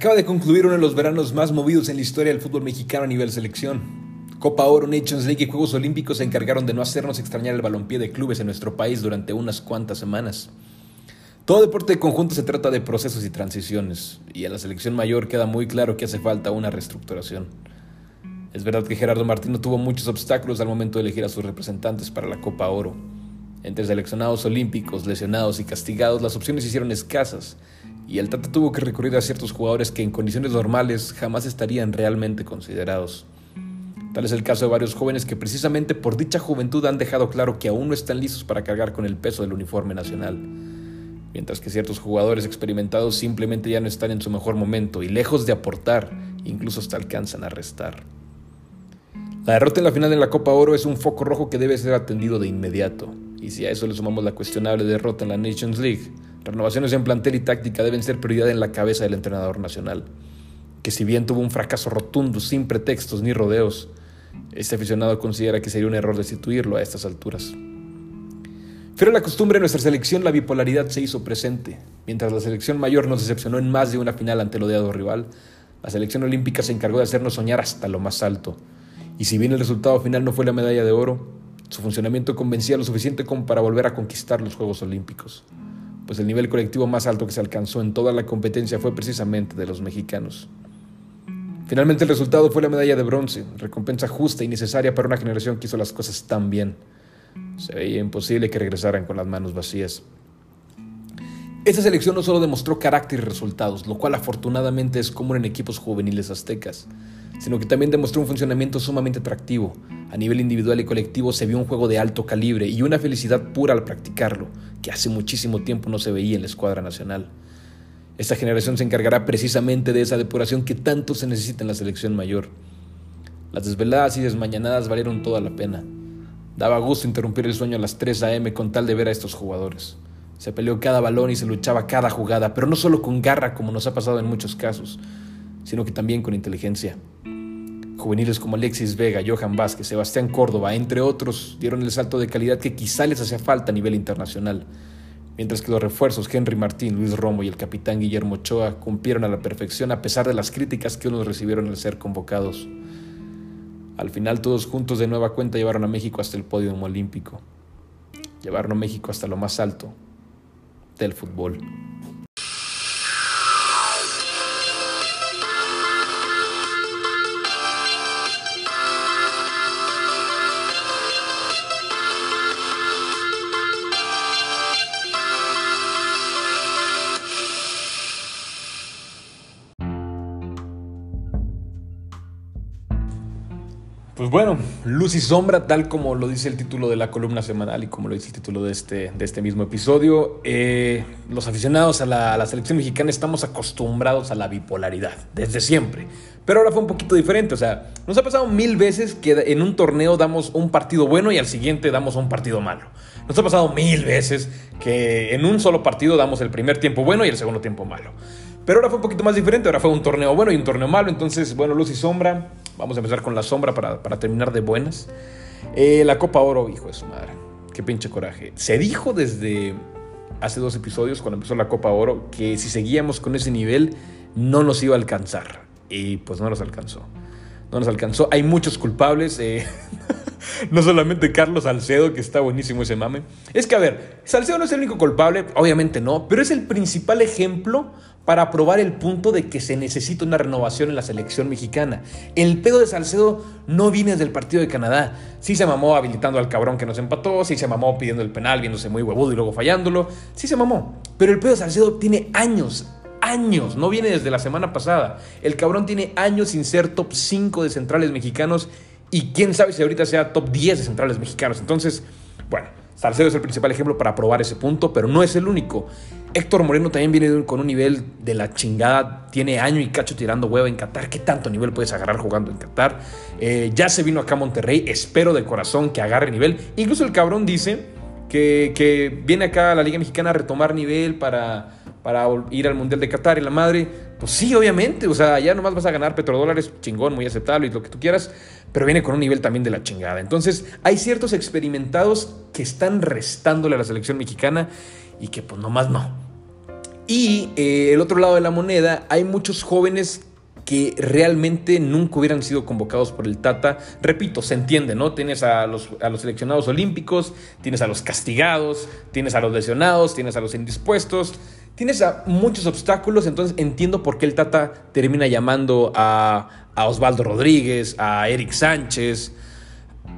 Acaba de concluir uno de los veranos más movidos en la historia del fútbol mexicano a nivel selección. Copa Oro, Nations League y Juegos Olímpicos se encargaron de no hacernos extrañar el balompié de clubes en nuestro país durante unas cuantas semanas. Todo deporte de conjunto se trata de procesos y transiciones, y en la selección mayor queda muy claro que hace falta una reestructuración. Es verdad que Gerardo Martino tuvo muchos obstáculos al momento de elegir a sus representantes para la Copa Oro. Entre seleccionados olímpicos, lesionados y castigados, las opciones se hicieron escasas, y el Tata tuvo que recurrir a ciertos jugadores que en condiciones normales jamás estarían realmente considerados. Tal es el caso de varios jóvenes que precisamente por dicha juventud han dejado claro que aún no están listos para cargar con el peso del uniforme nacional, mientras que ciertos jugadores experimentados simplemente ya no están en su mejor momento y lejos de aportar, incluso hasta alcanzan a restar. La derrota en la final de la Copa Oro es un foco rojo que debe ser atendido de inmediato, y si a eso le sumamos la cuestionable derrota en la Nations League, Renovaciones en plantel y táctica deben ser prioridad en la cabeza del entrenador nacional, que si bien tuvo un fracaso rotundo sin pretextos ni rodeos, este aficionado considera que sería un error destituirlo a estas alturas. Pero la costumbre de nuestra selección, la bipolaridad se hizo presente. Mientras la selección mayor nos decepcionó en más de una final ante el odiado rival, la selección olímpica se encargó de hacernos soñar hasta lo más alto. Y si bien el resultado final no fue la medalla de oro, su funcionamiento convencía lo suficiente como para volver a conquistar los Juegos Olímpicos pues el nivel colectivo más alto que se alcanzó en toda la competencia fue precisamente de los mexicanos. Finalmente el resultado fue la medalla de bronce, recompensa justa y necesaria para una generación que hizo las cosas tan bien. Se veía imposible que regresaran con las manos vacías. Esta selección no solo demostró carácter y resultados, lo cual afortunadamente es común en equipos juveniles aztecas, sino que también demostró un funcionamiento sumamente atractivo, a nivel individual y colectivo se vio un juego de alto calibre y una felicidad pura al practicarlo, que hace muchísimo tiempo no se veía en la escuadra nacional. Esta generación se encargará precisamente de esa depuración que tanto se necesita en la selección mayor. Las desveladas y desmañanadas valieron toda la pena. Daba gusto interrumpir el sueño a las 3 a.m. con tal de ver a estos jugadores. Se peleó cada balón y se luchaba cada jugada, pero no solo con garra como nos ha pasado en muchos casos, sino que también con inteligencia. Juveniles como Alexis Vega, Johan Vázquez, Sebastián Córdoba, entre otros, dieron el salto de calidad que quizá les hacía falta a nivel internacional, mientras que los refuerzos Henry Martín, Luis Romo y el capitán Guillermo Ochoa cumplieron a la perfección a pesar de las críticas que unos recibieron al ser convocados. Al final todos juntos de nueva cuenta llevaron a México hasta el podio olímpico, llevaron a México hasta lo más alto del fútbol. Pues bueno, luz y sombra, tal como lo dice el título de la columna semanal y como lo dice el título de este, de este mismo episodio, eh, los aficionados a la, a la, selección mexicana estamos acostumbrados a la bipolaridad, desde siempre. Pero ahora fue un poquito diferente, o sea, nos ha pasado mil veces que en un torneo damos un partido bueno y al siguiente damos un partido malo. Nos ha pasado mil veces que en un solo partido damos el primer tiempo bueno y el segundo tiempo malo. Pero ahora fue un poquito más diferente, ahora fue un torneo bueno y un torneo malo, entonces, bueno, luz y sombra. Vamos a empezar con la sombra para, para terminar de buenas. Eh, la Copa Oro, hijo de su madre. Qué pinche coraje. Se dijo desde hace dos episodios, cuando empezó la Copa Oro, que si seguíamos con ese nivel no nos iba a alcanzar. Y pues no nos alcanzó. No nos alcanzó. Hay muchos culpables. Eh, no solamente Carlos Salcedo, que está buenísimo ese mame. Es que, a ver, Salcedo no es el único culpable, obviamente no, pero es el principal ejemplo para probar el punto de que se necesita una renovación en la selección mexicana. El pedo de Salcedo no viene del partido de Canadá. Sí se mamó habilitando al cabrón que nos empató, sí se mamó pidiendo el penal, viéndose muy huevudo y luego fallándolo. Sí se mamó. Pero el pedo de Salcedo tiene años, años, no viene desde la semana pasada. El cabrón tiene años sin ser top 5 de centrales mexicanos y quién sabe si ahorita sea top 10 de centrales mexicanos. Entonces, bueno, Salcedo es el principal ejemplo para probar ese punto, pero no es el único. Héctor Moreno también viene con un nivel de la chingada. Tiene año y cacho tirando huevo en Qatar. ¿Qué tanto nivel puedes agarrar jugando en Qatar? Eh, ya se vino acá a Monterrey. Espero de corazón que agarre nivel. Incluso el cabrón dice que, que viene acá a la Liga Mexicana a retomar nivel para, para ir al Mundial de Qatar y la madre. Pues sí, obviamente. O sea, ya nomás vas a ganar petrodólares, chingón, muy aceptable y lo que tú quieras. Pero viene con un nivel también de la chingada. Entonces, hay ciertos experimentados que están restándole a la selección mexicana y que pues nomás no. Y eh, el otro lado de la moneda, hay muchos jóvenes que realmente nunca hubieran sido convocados por el Tata. Repito, se entiende, ¿no? Tienes a los, a los seleccionados olímpicos, tienes a los castigados, tienes a los lesionados, tienes a los indispuestos, tienes muchos obstáculos, entonces entiendo por qué el Tata termina llamando a, a Osvaldo Rodríguez, a Eric Sánchez,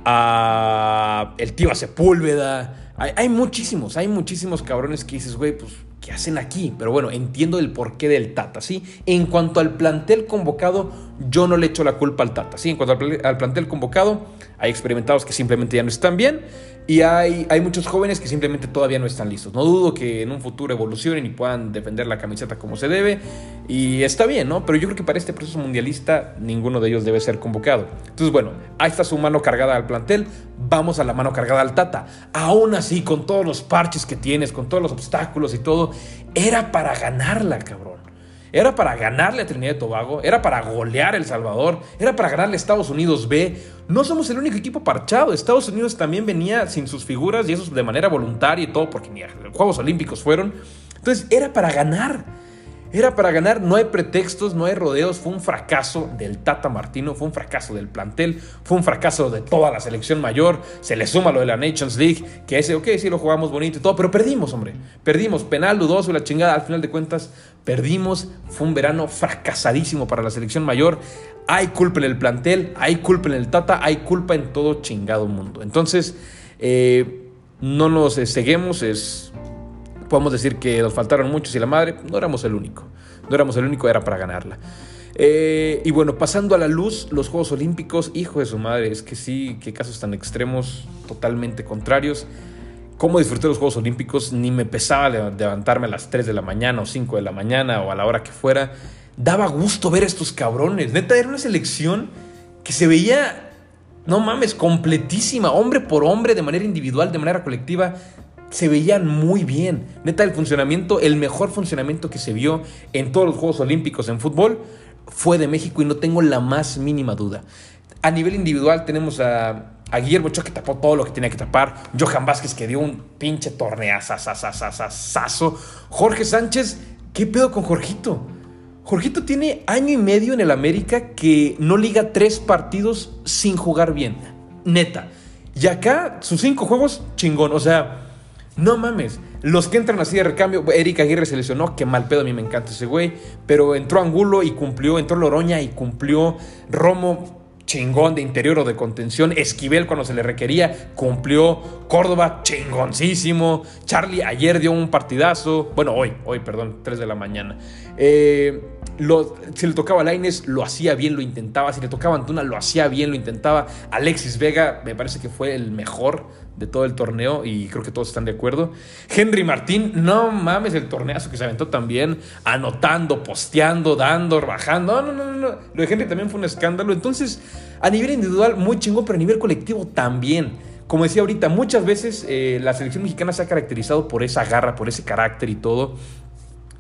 a el tío Sepúlveda. Hay, hay muchísimos, hay muchísimos cabrones que dices, güey, pues ¿qué hacen aquí? Pero bueno, entiendo el porqué del Tata, ¿sí? En cuanto al plantel convocado, yo no le echo la culpa al Tata, ¿sí? En cuanto al, plantel convocado, hay experimentados que simplemente ya no están bien y hay, hay muchos jóvenes que simplemente todavía no están listos. No dudo que en un futuro evolucionen y puedan defender la camiseta como se debe y está bien, ¿no? Pero yo creo que para este proceso mundialista ninguno de ellos debe ser convocado. Entonces, bueno, ahí está su mano cargada al plantel, vamos a la mano cargada al Tata. Aún así, con todos los parches que tienes, con todos los obstáculos y todo, era para ganarla, cabrón. Era para ganarle a Trinidad y Tobago, era para golear El Salvador, era para ganarle a Estados Unidos B. No somos el único equipo parchado. Estados Unidos también venía sin sus figuras y eso de manera voluntaria y todo, porque ni los Juegos Olímpicos fueron. Entonces era para ganar. Era para ganar, no hay pretextos, no hay rodeos. Fue un fracaso del Tata Martino, fue un fracaso del plantel, fue un fracaso de toda la selección mayor. Se le suma lo de la Nations League, que ese, ok, sí lo jugamos bonito y todo, pero perdimos, hombre. Perdimos, penal, dudoso y la chingada. Al final de cuentas, perdimos. Fue un verano fracasadísimo para la selección mayor. Hay culpa en el plantel, hay culpa en el Tata, hay culpa en todo chingado mundo. Entonces, eh, no nos seguimos, es podemos decir que nos faltaron muchos y la madre, no éramos el único. No éramos el único, era para ganarla. Eh, y bueno, pasando a la luz, los Juegos Olímpicos, hijo de su madre, es que sí, qué casos tan extremos, totalmente contrarios. ¿Cómo disfruté los Juegos Olímpicos? Ni me pesaba levantarme a las 3 de la mañana o 5 de la mañana o a la hora que fuera. Daba gusto ver a estos cabrones. Neta, era una selección que se veía, no mames, completísima, hombre por hombre, de manera individual, de manera colectiva se veían muy bien. Neta, el funcionamiento, el mejor funcionamiento que se vio en todos los Juegos Olímpicos en fútbol fue de México y no tengo la más mínima duda. A nivel individual tenemos a, Guillermo Ochoa que tapó todo lo que tenía que tapar. Johan Vázquez que dio un pinche torneazazazazazazo. Jorge Sánchez, ¿qué pedo con Jorgito? Jorgito tiene año y medio en el América que no liga tres partidos sin jugar bien. Neta. Y acá, sus cinco juegos, chingón. O sea, no mames. Los que entran así de recambio, Eric Aguirre se lesionó, que mal pedo, a mí me encanta ese güey. Pero entró Angulo y cumplió, entró Loroña y cumplió. Romo, chingón de interior o de contención. Esquivel cuando se le requería, cumplió. Córdoba, chingoncísimo. Charlie ayer dio un partidazo. Bueno, hoy, hoy, perdón, 3 de la mañana. Eh, si le tocaba a Laines, lo hacía bien, lo intentaba. Si le tocaba a Antuna, lo hacía bien, lo intentaba. Alexis Vega, me parece que fue el mejor de todo el torneo y creo que todos están de acuerdo. Henry Martín, no mames el torneazo que se aventó también, anotando, posteando, dando, bajando. No, no, no, no. Lo de Henry también fue un escándalo. Entonces, a nivel individual, muy chingón, pero a nivel colectivo también. Como decía ahorita, muchas veces eh, la selección mexicana se ha caracterizado por esa garra, por ese carácter y todo.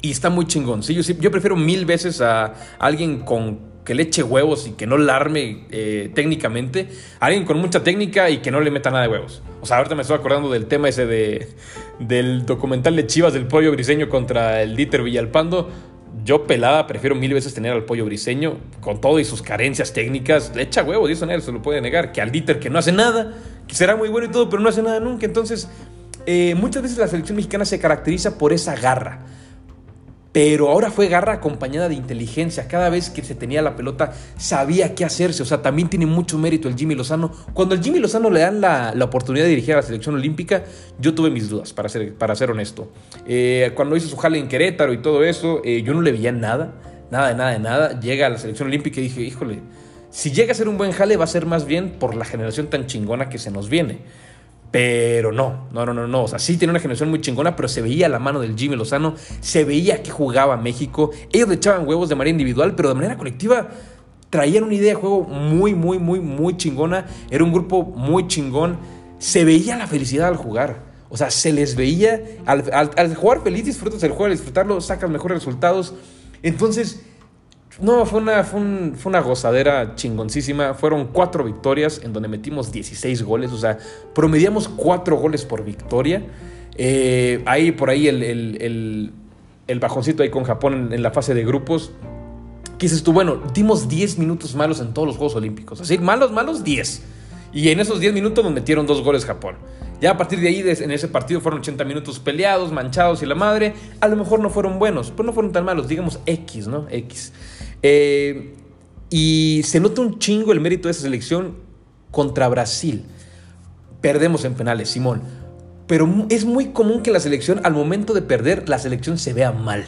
Y está muy chingón. Sí, yo, prefiero mil veces a alguien con que le eche huevos y que no larme eh, técnicamente, alguien con mucha técnica y que no le meta nada de huevos. O sea, ahorita me estoy acordando del tema ese de, del documental de Chivas del pollo briseño contra el Dieter Villalpando. Yo pelada prefiero mil veces tener al pollo briseño con todo y sus carencias técnicas. Le echa huevos y eso se lo puede negar. Que al Dieter que no hace nada, que será muy bueno y todo, pero no hace nada nunca. Entonces, eh, muchas veces la selección mexicana se caracteriza por esa garra pero ahora fue garra acompañada de inteligencia. Cada vez que se tenía la pelota sabía qué hacerse. O sea, también tiene mucho mérito el Jimmy Lozano. Cuando el Jimmy Lozano le dan la, oportunidad de dirigir a la selección olímpica, yo tuve mis dudas, para ser, para ser honesto. Eh, cuando hizo su jale en Querétaro y todo eso, eh, yo no le veía nada, nada de nada de nada. Llega a la selección olímpica y dije, híjole, si llega a ser un buen jale va a ser más bien por la generación tan chingona que se nos viene. Pero no, no, no, no, no. O sea, sí tiene una generación muy chingona, pero se veía la mano del Jimmy Lozano, se veía que jugaba México. Ellos le echaban huevos de manera individual, pero de manera colectiva traían una idea de juego muy, muy, muy, muy chingona. Era un grupo muy chingón. Se veía la felicidad al jugar. O sea, se les veía. Al, jugar feliz, disfrutas el juego, al disfrutarlo, sacas mejores resultados. Entonces no, fue una, fue, una gozadera chingoncísima. Fueron cuatro victorias en donde metimos 16 goles. O sea, promediamos cuatro goles por victoria. Eh, ahí por ahí el, bajoncito ahí con Japón en, la fase de grupos. ¿Qué dices tú? Bueno, dimos 10 minutos malos en todos los Juegos Olímpicos. Así, malos, malos, 10. Y en esos 10 minutos nos metieron dos goles Japón. Ya a partir de ahí, en ese partido fueron 80 minutos peleados, manchados y la madre. A lo mejor no fueron buenos, pero no fueron tan malos, digamos X, ¿no? X. Eh, y se nota un chingo el mérito de esa selección contra Brasil. Perdemos en penales, Simón. Pero es muy común que la selección, al momento de perder, la selección se vea mal.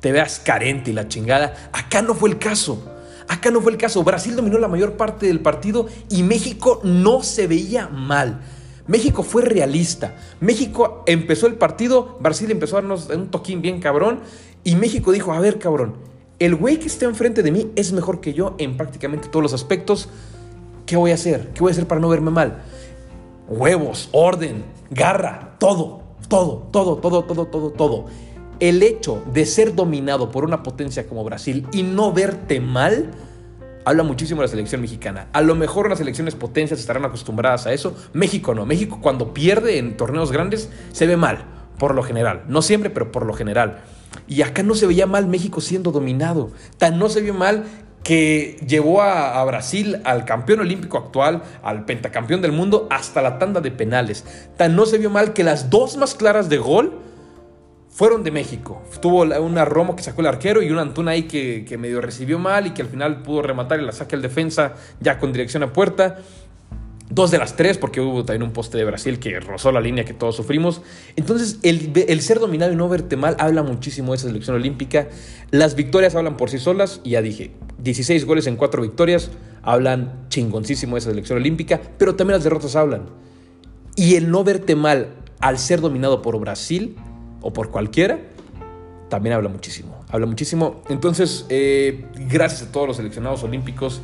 Te veas carente y la chingada. Acá no fue el caso. Acá no fue el caso. Brasil dominó la mayor parte del partido y México no se veía mal. México fue realista. México empezó el partido, Brasil empezó a darnos un toquín bien cabrón y México dijo, a ver cabrón, el güey que está enfrente de mí es mejor que yo en prácticamente todos los aspectos. ¿Qué voy a hacer? ¿Qué voy a hacer para no verme mal? Huevos, orden, garra, todo, todo, todo, todo, todo, todo, todo. El hecho de ser dominado por una potencia como Brasil y no verte mal, habla muchísimo de la selección mexicana. A lo mejor las selecciones potencias estarán acostumbradas a eso. México no. México cuando pierde en torneos grandes se ve mal, por lo general. No siempre, pero por lo general. Y acá no se veía mal México siendo dominado. Tan no se vio mal que llevó a, Brasil al campeón olímpico actual, al pentacampeón del mundo, hasta la tanda de penales. Tan no se vio mal que las dos más claras de gol fueron de México. Tuvo una Romo que sacó el arquero y una Antuna ahí que, que medio recibió mal y que al final pudo rematar y la saque el defensa ya con dirección a puerta. Dos de las tres, porque hubo también un poste de Brasil que rozó la línea que todos sufrimos. Entonces, el, ser dominado y no verte mal habla muchísimo de esa selección olímpica. Las victorias hablan por sí solas, y ya dije, 16 goles en 4 victorias hablan chingoncísimo de esa selección olímpica, pero también las derrotas hablan. Y el no verte mal al ser dominado por Brasil o por cualquiera, también habla muchísimo. Habla muchísimo. Entonces, eh, gracias a todos los seleccionados olímpicos.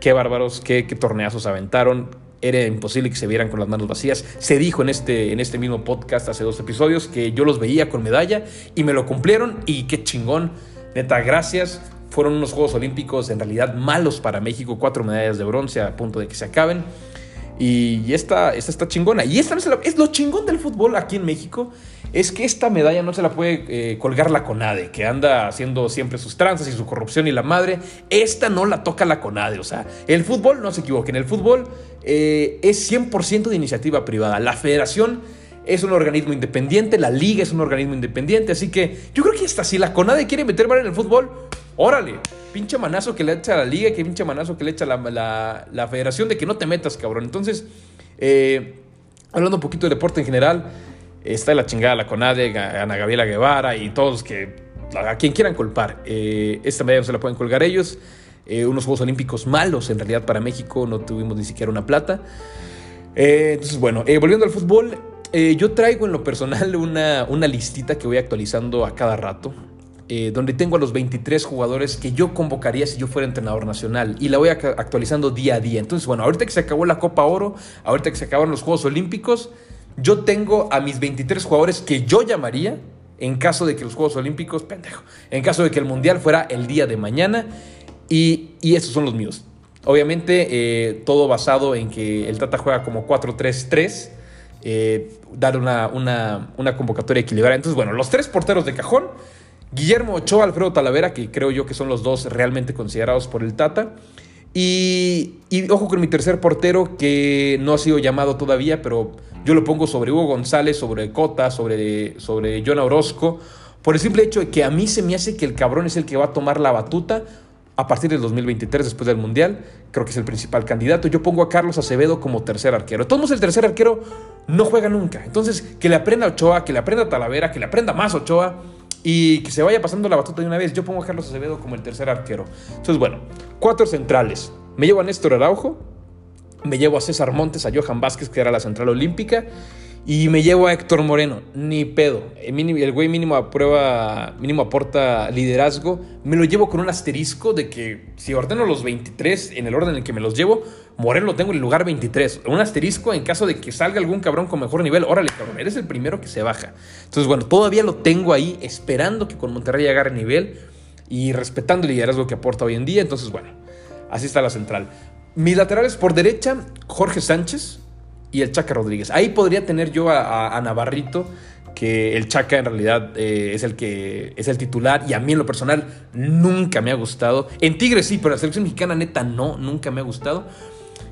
Qué bárbaros, qué, qué torneazos aventaron era imposible que se vieran con las manos vacías. Se dijo en este, en este mismo podcast hace dos episodios que yo los veía con medalla y me lo cumplieron y qué chingón. Neta, gracias. Fueron unos Juegos Olímpicos en realidad malos para México, cuatro medallas de bronce a punto de que se acaben. Y esta, esta está chingona. Y esta es lo chingón del fútbol aquí en México. Es que esta medalla no se la puede eh, colgar la CONADE, que anda haciendo siempre sus tranzas y su corrupción y la madre. Esta no la toca la CONADE. O sea, el fútbol, no se equivoquen, el fútbol eh, es 100% de iniciativa privada. La federación es un organismo independiente, la liga es un organismo independiente. Así que yo creo que hasta si la CONADE quiere meter mano en el fútbol, órale pinche manazo que le echa la liga, que pinche manazo que le echa la, la, federación de que no te metas, cabrón. Entonces, eh, hablando un poquito de deporte en general, está la chingada la CONADE, Ana Gabriela Guevara y todos que, a quien quieran culpar. Eh, esta medalla no se la pueden colgar ellos. Eh, unos Juegos Olímpicos malos, en realidad, para México, no tuvimos ni siquiera una plata. entonces, bueno, volviendo al fútbol, yo traigo en lo personal una, una listita que voy actualizando a cada rato. Eh, donde tengo a los 23 jugadores que yo convocaría si yo fuera entrenador nacional y la voy actualizando día a día. Entonces, bueno, ahorita que se acabó la Copa Oro, ahorita que se acabaron los Juegos Olímpicos, yo tengo a mis 23 jugadores que yo llamaría en caso de que los Juegos Olímpicos, pendejo, en caso de que el Mundial fuera el día de mañana y, y estos son los míos. Obviamente, eh, todo basado en que el Tata juega como 4-3-3. Eh, dar una, una, una convocatoria equilibrada. Entonces, bueno, los tres porteros de cajón Guillermo Ochoa, Alfredo Talavera, que creo yo que son los dos realmente considerados por el Tata. Y, ojo con mi tercer portero, que no ha sido llamado todavía, pero yo lo pongo sobre Hugo González, sobre Cota, sobre, sobre John Orozco, por el simple hecho de que a mí se me hace que el cabrón es el que va a tomar la batuta a partir del 2023, después del Mundial. Creo que es el principal candidato. Yo pongo a Carlos Acevedo como tercer arquero. Todos el tercer arquero no juega nunca. Entonces, que le aprenda Ochoa, que le aprenda Talavera, que le aprenda más Ochoa y que se vaya pasando la batuta de una vez. Yo pongo a Carlos Acevedo como el tercer arquero. Entonces, bueno, cuatro centrales. Me llevo a Néstor Araujo, me llevo a César Montes, a Johan Vázquez, que era la central olímpica, y me llevo a Héctor Moreno, ni pedo. El, güey mínimo aprueba, mínimo aporta liderazgo. Me lo llevo con un asterisco de que si ordeno los 23 en el orden en el que me los llevo, Moreno lo tengo en el lugar 23. Un asterisco en caso de que salga algún cabrón con mejor nivel. Órale, cabrón, eres el primero que se baja. Entonces, bueno, todavía lo tengo ahí esperando que con Monterrey agarre nivel y respetando el liderazgo que aporta hoy en día. Entonces, bueno, así está la central. Mis laterales por derecha, Jorge Sánchez y el Chaca Rodríguez. Ahí podría tener yo a, Navarrito que el Chaca en realidad eh, es el que es el titular y a mí en lo personal nunca me ha gustado. En Tigres sí, pero la selección mexicana neta no, nunca me ha gustado.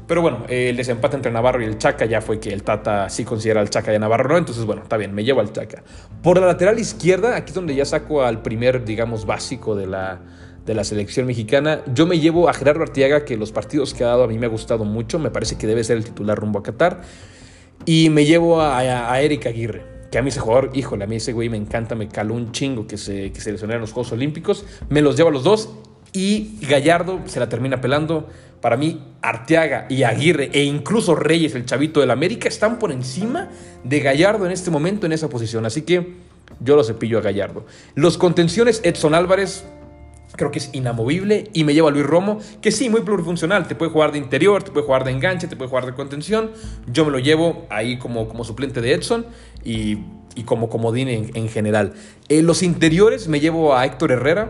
Pero bueno, el desempate entre Navarro y el Chaca ya fue que el Tata sí considera al Chaca y a Navarro no, entonces bueno, está bien, me llevo al Chaca. Por la lateral izquierda, aquí es donde ya saco al primer, digamos, básico de la, de la selección mexicana. Yo me llevo a Gerardo Artiaga, que los partidos que ha dado a mí me ha gustado mucho, me parece que debe ser el titular rumbo a Qatar. Y me llevo a, a, Eric Aguirre, que a mí ese jugador, híjole, a mí ese güey me encanta, me caló un chingo que se, que se en los Juegos Olímpicos. Me los llevo a los dos y Gallardo se la termina pelando. Para mí, Arteaga y Aguirre e incluso Reyes, el chavito del América, están por encima de Gallardo en este momento en esa posición. Así que yo lo cepillo a Gallardo. Los contenciones, Edson Álvarez, creo que es inamovible y me lleva a Luis Romo, que sí, muy plurifuncional, te puede jugar de interior, te puede jugar de enganche, te puede jugar de contención, yo me lo llevo ahí como, como suplente de Edson y, como comodín en, general. En los interiores me llevo a Héctor Herrera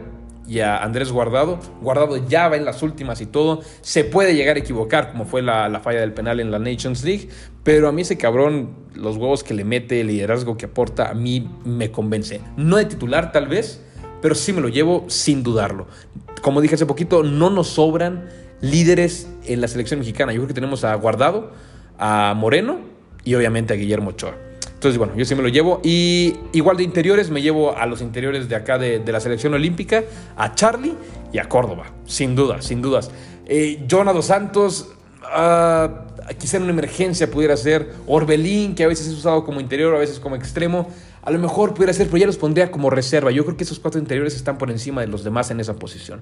y a Andrés Guardado. Guardado ya va en las últimas y todo. Se puede llegar a equivocar, como fue la, la, falla del penal en la Nations League. Pero a mí ese cabrón, los huevos que le mete, el liderazgo que aporta, a mí me convence. No de titular, tal vez, pero sí me lo llevo sin dudarlo. Como dije hace poquito, no nos sobran líderes en la selección mexicana. Yo creo que tenemos a Guardado, a Moreno y obviamente a Guillermo Ochoa. Entonces, bueno, yo sí me lo llevo. Y igual de interiores, me llevo a los interiores de acá de, la selección olímpica, a Charlie y a Córdoba. Sin duda, sin dudas. Eh, Dos Santos, uh, quizá en una emergencia pudiera ser. Orbelín, que a veces es usado como interior, a veces como extremo. A lo mejor pudiera ser, pero ya los pondría como reserva. Yo creo que esos cuatro interiores están por encima de los demás en esa posición.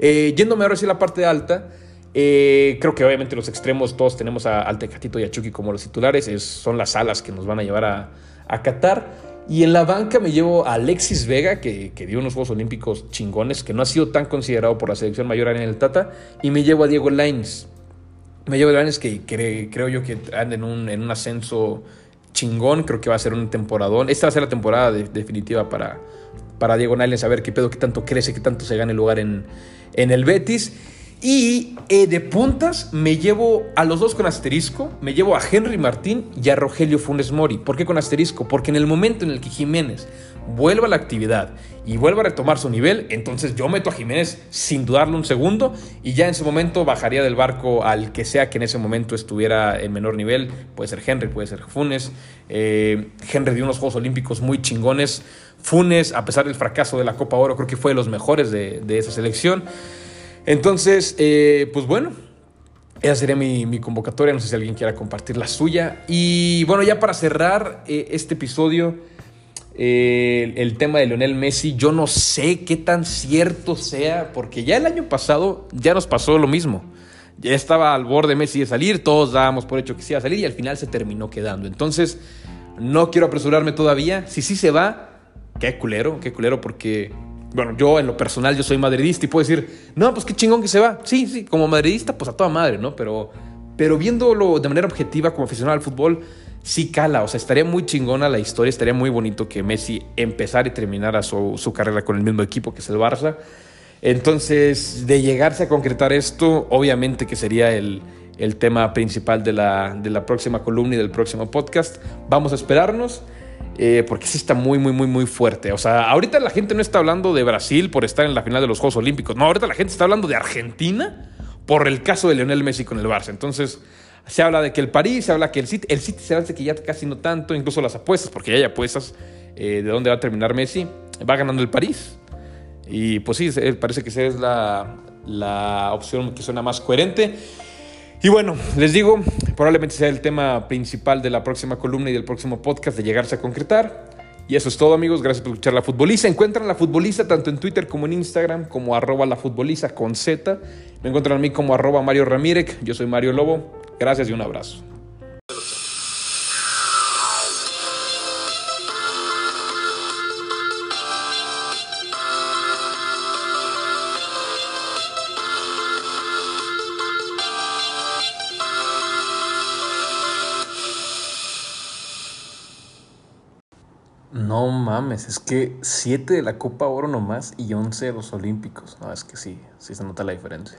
Eh, yéndome ahora hacia la parte alta, eh, creo que obviamente los extremos todos tenemos a, al Tecatito y a Chucky como los titulares. son las alas que nos van a llevar a, a Qatar. Y en la banca me llevo a Alexis Vega, que, que, dio unos Juegos Olímpicos chingones, que no ha sido tan considerado por la selección mayor en el Tata. Y me llevo a Diego Laines. Me llevo a Laines que, creo yo que anda en un, en un ascenso chingón, creo que va a ser un temporadón. Esta va a ser la temporada definitiva para, para Diego a ver qué pedo, qué tanto crece, qué tanto se gana el lugar en, en el Betis. Y eh, de puntas me llevo a los dos con asterisco, me llevo a Henry Martín y a Rogelio Funes Mori. ¿Por qué con asterisco? Porque en el momento en el que Jiménez vuelva a la actividad y vuelva a retomar su nivel, entonces yo meto a Jiménez sin dudarlo un segundo y ya en ese momento bajaría del barco al que sea que en ese momento estuviera en menor nivel. Puede ser Henry, puede ser Funes. Eh, Henry dio unos Juegos Olímpicos muy chingones. Funes, a pesar del fracaso de la Copa Oro, creo que fue de los mejores de, esa selección. Entonces, eh, pues bueno, esa sería mi, convocatoria. No sé si alguien quiera compartir la suya. Y bueno, ya para cerrar eh, este episodio, eh, el tema de Lionel Messi, yo no sé qué tan cierto sea, porque ya el año pasado ya nos pasó lo mismo. Ya estaba al borde Messi de salir, todos dábamos por hecho que sí iba a salir y al final se terminó quedando. Entonces, no quiero apresurarme todavía. Si sí se va, qué culero, qué culero, porque, bueno, yo en lo personal, yo soy madridista y puedo decir, no, pues qué chingón que se va. Sí, sí, como madridista, pues a toda madre, ¿no? Pero, pero viéndolo de manera objetiva como aficionado al fútbol, sí cala. O sea, estaría muy chingona la historia, estaría muy bonito que Messi empezara y terminara su, su carrera con el mismo equipo que es el Barça. Entonces, de llegarse a concretar esto, obviamente que sería el, el tema principal de la, de la próxima columna y del próximo podcast. Vamos a esperarnos. Eh, porque sí está muy, muy, muy, muy fuerte. O sea, ahorita la gente no está hablando de Brasil por estar en la final de los Juegos Olímpicos. No, ahorita la gente está hablando de Argentina por el caso de Lionel Messi con el Barça. Entonces, se habla de que el París, se habla que el City, el City se hace que ya casi no tanto, incluso las apuestas, porque ya hay apuestas eh, de dónde va a terminar Messi. Va ganando el París. Y pues sí, parece que esa es la, la opción que suena más coherente. Y bueno, les digo, probablemente sea el tema principal de la próxima columna y del próximo podcast de llegarse a concretar. Y eso es todo amigos, gracias por escuchar La Futboliza. Encuentran La Futboliza tanto en Twitter como en Instagram como arroba La Futboliza con Z. Me encuentran a mí como arroba Mario Ramírez, yo soy Mario Lobo. Gracias y un abrazo. No mames, es que 7 de la Copa Oro nomás y 11 de los Olímpicos. No, es que sí, sí se nota la diferencia.